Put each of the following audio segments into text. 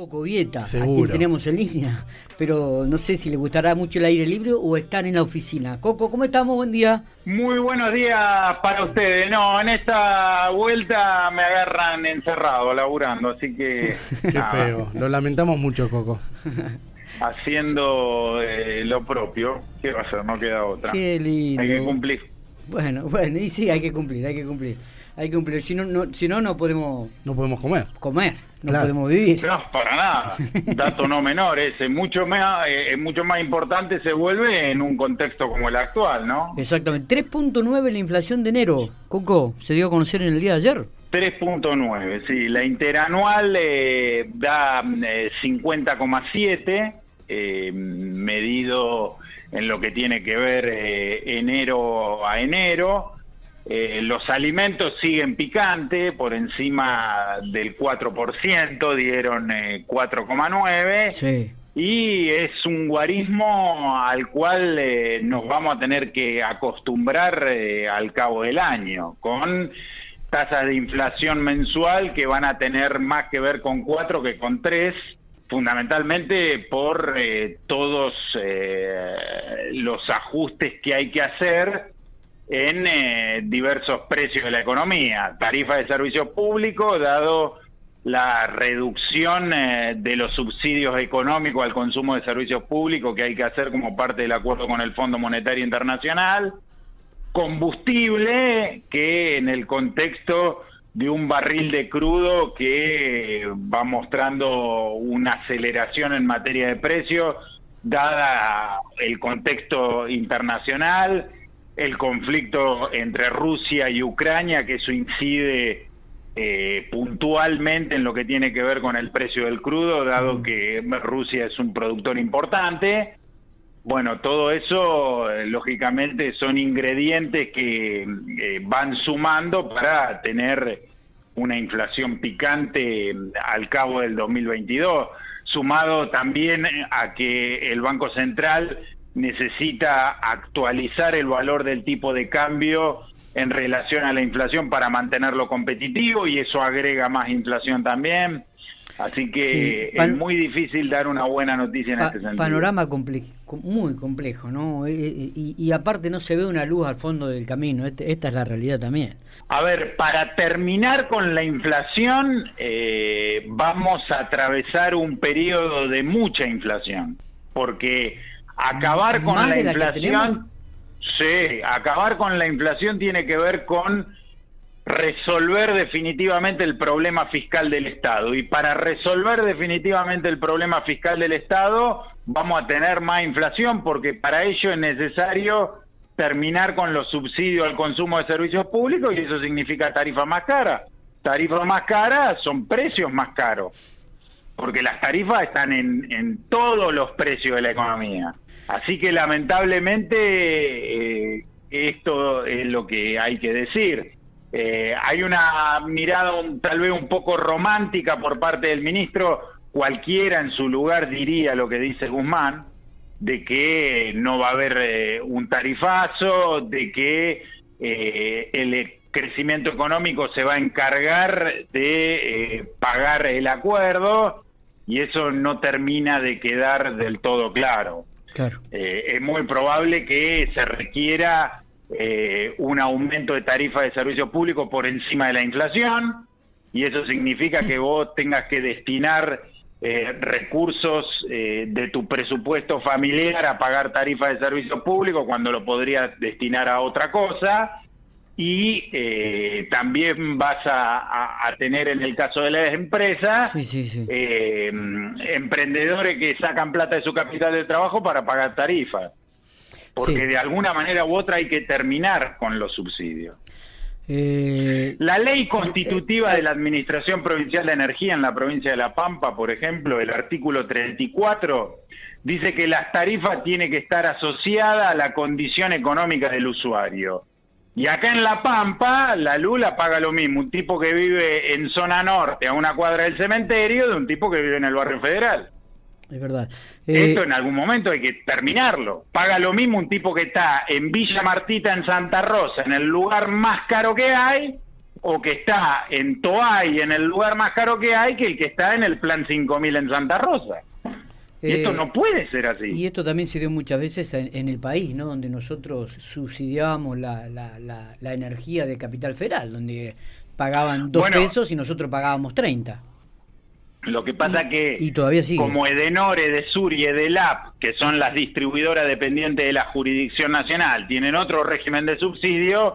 Coco Vieta, a quien tenemos en línea, pero no sé si le gustará mucho el aire libre o estar en la oficina. Coco, ¿cómo estamos? Buen día. Muy buenos días para ustedes. No, en esta vuelta me agarran encerrado, laburando, así que... Qué feo, lo lamentamos mucho, Coco. Haciendo eh, lo propio, ¿qué va a hacer? No queda otra. Qué lindo. Hay que cumplir. Bueno, bueno, y sí, hay que cumplir, hay que cumplir hay que cumplir. Si no, no, si no, no podemos... No podemos comer. Comer, no podemos vivir. No, para nada. Dato no menor, ese mucho más, eh, mucho más importante se vuelve en un contexto como el actual, ¿no? Exactamente. 3.9 la inflación de enero. Coco, ¿se dio a conocer en el día de ayer? 3.9, sí. La interanual eh, da 50,7, eh, eh, medido en lo que tiene que ver enero a enero. Eh, los alimentos siguen picante, por encima del 4%, dieron 4,9%. Eh, y es un guarismo al cual eh, nos vamos a tener que acostumbrar al cabo del año, con tasas de inflación mensual que van a tener más que ver con 4 que con 3 fundamentalmente por todos los ajustes que hay que hacer en eh, diversos precios de la economía. Tarifa de servicios públicos, dado la reducción eh, de los subsidios económicos al consumo de servicios públicos que hay que hacer como parte del acuerdo con el Fondo Monetario Internacional. Combustible, que en el contexto de un barril de crudo que va mostrando una aceleración en materia de precios, dada el contexto internacional, el conflicto entre Rusia y Ucrania, que eso incide eh, puntualmente en lo que tiene que ver con el precio del crudo, dado que Rusia es un productor importante. Bueno, todo eso, eh, lógicamente, son ingredientes que eh, van sumando para tener una inflación picante al cabo del 2022, sumado también a que el Banco Central necesita actualizar el valor del tipo de cambio en relación a la inflación para mantenerlo competitivo y eso agrega más inflación también. Así que es muy difícil dar una buena noticia en este sentido. Panorama muy complejo, ¿no? Eh, eh, y, aparte no se ve una luz al fondo del camino, este, esta es la realidad también. A ver, para terminar con la inflación, eh, vamos a atravesar un periodo de mucha inflación, porque acabar con la, inflación. Sí, acabar con la inflación tiene que ver con resolver definitivamente el problema fiscal del Estado. Y para resolver definitivamente el problema fiscal del Estado vamos a tener más inflación porque para ello es necesario terminar con los subsidios al consumo de servicios públicos y eso significa tarifa más cara. Tarifas más caras son precios más caros porque las tarifas están en, en todos los precios de la economía. Así que lamentablemente eh, esto es lo que hay que decir. Eh, hay una mirada tal vez un poco romántica por parte del ministro, cualquiera en su lugar diría lo que dice Guzmán, de que no va a haber eh, un tarifazo, de que el crecimiento económico se va a encargar de pagar el acuerdo y eso no termina de quedar del todo claro. Claro. Eh, es muy probable que se requiera eh, un aumento de tarifa de servicios públicos por encima de la inflación y eso significa que vos tengas que destinar eh, recursos de tu presupuesto familiar a pagar tarifa de servicios públicos cuando lo podrías destinar a otra cosa y eh, también vas a, tener en el caso de las empresas eh, emprendedores que sacan plata de su capital de trabajo para pagar tarifas porque de alguna manera u otra hay que terminar con los subsidios eh, la ley constitutiva de la Administración Provincial de Energía en la provincia de La Pampa, por ejemplo, el artículo 34, dice que las tarifas tienen que estar asociadas a la condición económica del usuario. Y acá en La Pampa, la Lula paga lo mismo, un tipo que vive en zona norte, a una cuadra del cementerio, de un tipo que vive en el barrio federal. Es verdad. Esto eh, en algún momento hay que terminarlo. Paga lo mismo un tipo que está en Villa Martita, en Santa Rosa, en el lugar más caro que hay, o que está en Toay, en el lugar más caro que hay, que el que está en el plan 5000 en Santa Rosa. Y esto eh, no puede ser así. Y esto también se dio muchas veces en, el país, ¿no? Donde nosotros subsidiábamos la, la, la, energía de Capital Federal, donde pagaban dos pesos y nosotros pagábamos 30. Lo que pasa que, y todavía como Edenor, Edesur y Edelap, que son las distribuidoras dependientes de la jurisdicción nacional, tienen otro régimen de subsidio,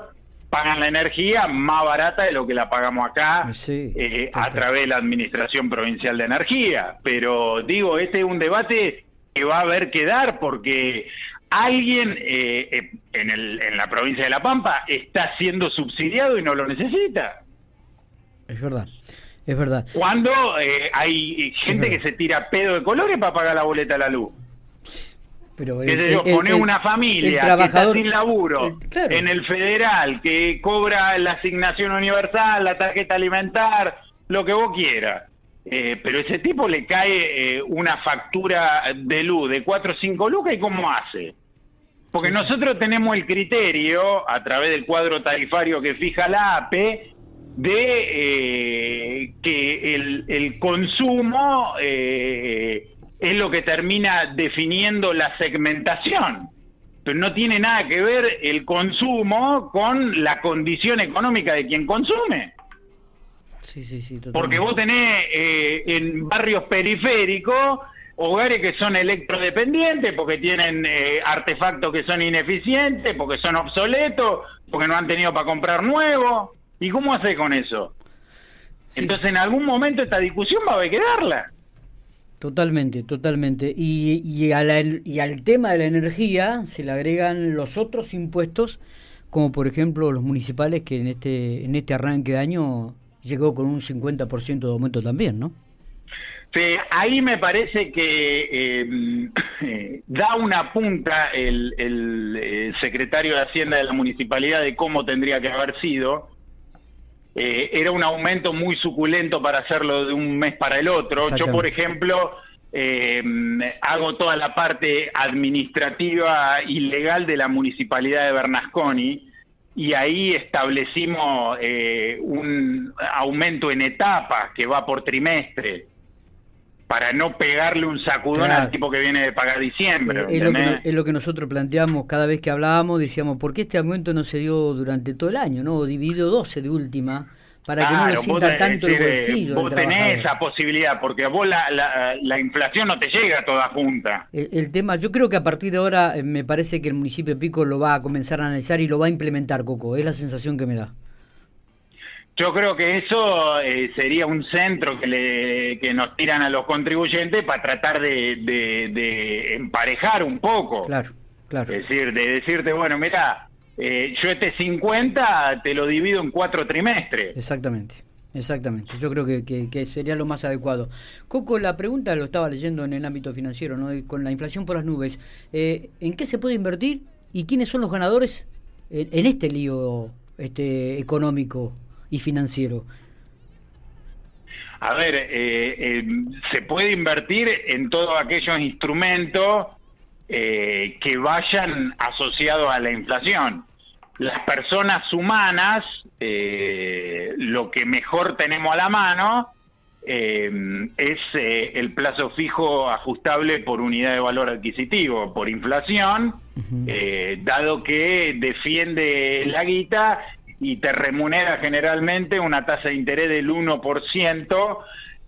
pagan la energía más barata de lo que la pagamos acá eh, a través de la Administración Provincial de Energía. Pero digo, este es un debate que va a haber que dar porque alguien eh, eh, en, el, en la provincia de La Pampa está siendo subsidiado y no lo necesita. Es verdad. Es verdad. Cuando eh, hay gente que se tira pedo de colores para pagar la boleta de la luz. Pero el, pone una familia que está sin laburo en el federal, que cobra la asignación universal, la tarjeta alimentar, lo que vos quieras. Eh, pero ese tipo le cae eh, una factura de luz de 4 o 5 lucas y ¿cómo hace? Porque nosotros tenemos el criterio, a través del cuadro tarifario que fija la APE, de eh, que el, consumo eh, es lo que termina definiendo la segmentación. Pero no tiene nada que ver el consumo con la condición económica de quien consume. Sí, sí, sí, Porque vos tenés eh, en barrios periféricos hogares que son electrodependientes, porque tienen artefactos que son ineficientes, porque son obsoletos, porque no han tenido para comprar nuevo. ¿Y cómo hace con eso? Entonces en algún momento esta discusión va a haber que darla. Totalmente, totalmente. Y, y, y al tema de la energía se le agregan los otros impuestos, como por ejemplo los municipales, que en este, en este arranque de año llegó con un 50% de aumento también, ¿no? Sí, ahí me parece que eh, da una punta el, el, secretario de Hacienda de la municipalidad de cómo tendría que haber sido, eh, era un aumento muy suculento para hacerlo de un mes para el otro. Yo, por ejemplo, eh, hago toda la parte administrativa y legal de la municipalidad de Bernasconi y ahí establecimos eh, un aumento en etapas que va por trimestre para no pegarle un sacudón al tipo que viene de pagar diciembre. es, lo que, es, lo que, nosotros planteamos cada vez que hablábamos, decíamos, ¿por qué este aumento no se dio durante todo el año, no? O dividido 12 de última, para que no le sienta tanto el bolsillo. Vos tenés esa posibilidad, porque a vos la, la, inflación no te llega toda junta. El, el, tema, yo creo que a partir de ahora eh, me parece que el municipio de Pico lo va a comenzar a analizar y lo va a implementar, Coco, es la sensación que me da. Yo creo que eso eh, sería un centro que, le, que nos tiran a los contribuyentes para tratar de, de, emparejar un poco. Claro, claro. Es decir, de decirte, bueno, mira, eh, yo este 50 te lo divido en cuatro trimestres. Exactamente. Exactamente, yo creo que, que, sería lo más adecuado. Coco, la pregunta lo estaba leyendo en el ámbito financiero, ¿no? con la inflación por las nubes. Eh, ¿En qué se puede invertir y quiénes son los ganadores en, en este lío este, económico y financiero? A ver, eh, eh, se puede invertir en todos aquellos instrumentos eh, que vayan asociados a la inflación. Las personas humanas, lo que mejor tenemos a la mano es el plazo fijo ajustable por unidad de valor adquisitivo, por inflación, dado que defiende la guita y te remunera generalmente una tasa de interés del 1%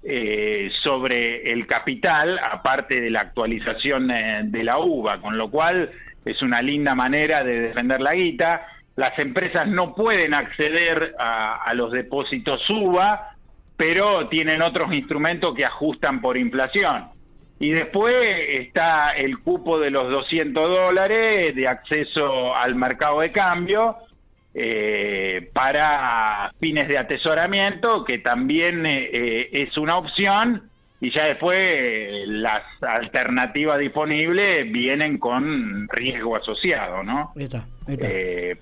eh, sobre el capital, aparte de la actualización eh, de la UVA, con lo cual es una linda manera de defender la guita. Las empresas no pueden acceder a, los depósitos UVA, pero tienen otros instrumentos que ajustan por inflación. Y después está el cupo de los 200 dólares de acceso al mercado de cambio, eh, para fines de atesoramiento, que también eh, eh, es una opción, y ya después las alternativas disponibles vienen con riesgo asociado, ¿no?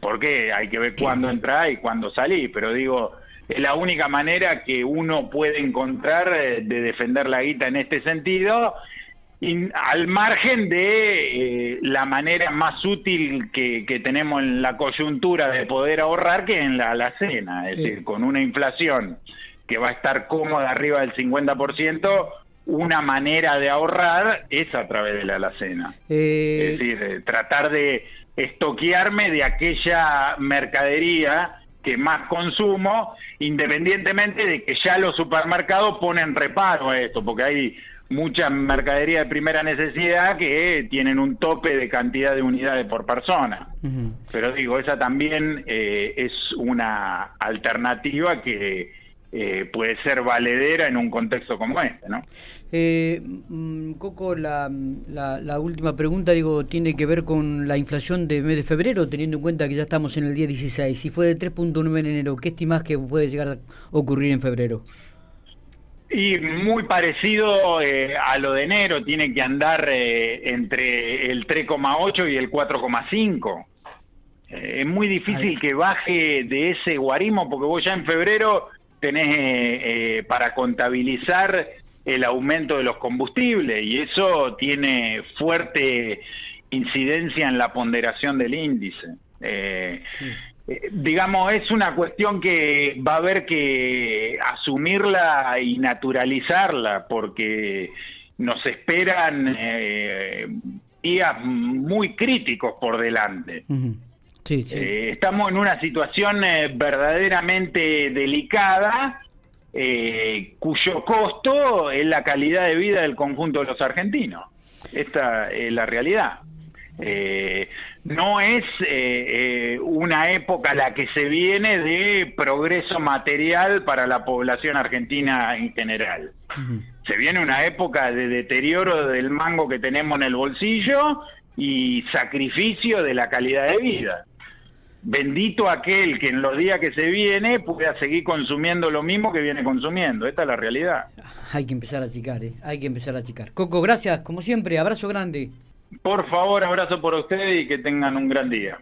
porque hay que ver cuándo entrar y cuándo salir, pero digo, es la única manera que uno puede encontrar de defender la guita en este sentido al margen de eh, la manera más útil que, tenemos en la coyuntura de poder ahorrar que en la alacena, es decir, con una inflación que va a estar cómoda arriba del 50%, una manera de ahorrar es a través de la alacena. Eh, es decir, eh, tratar de estoquearme de aquella mercadería que más consumo, independientemente de que ya los supermercados ponen reparo a esto, porque hay mucha mercadería de primera necesidad que tienen un tope de cantidad de unidades por persona. Pero digo, esa también eh, es una alternativa que eh, puede ser valedera en un contexto como este, ¿no? Eh, mm, Coco, la, la, última pregunta, digo, tiene que ver con la inflación de mes de febrero, teniendo en cuenta que ya estamos en el día 16. Si fue de 3.9 en enero, ¿qué estimas que puede llegar a ocurrir en febrero? Y muy parecido eh, a lo de enero, tiene que andar eh, entre el 3,8 y el 4,5. Eh, es muy difícil que baje de ese guarismo porque vos ya en febrero tenés para contabilizar el aumento de los combustibles y eso tiene fuerte incidencia en la ponderación del índice. Eh, digamos, es una cuestión que va a haber que asumirla y naturalizarla, porque nos esperan eh, días muy críticos por delante. Eh, estamos en una situación verdaderamente delicada, cuyo costo es la calidad de vida del conjunto de los argentinos. Esta es la realidad. Eh, no es eh, eh, una época la que se viene de progreso material para la población argentina en general. Se viene una época de deterioro del mango que tenemos en el bolsillo y sacrificio de la calidad de vida. Bendito aquel que en los días que se viene pueda seguir consumiendo lo mismo que viene consumiendo. Esta es la realidad. Hay que empezar a achicar, ¿eh? hay que empezar a achicar. Coco, gracias, como siempre, abrazo grande. Por favor, abrazo por ustedes y que tengan un gran día.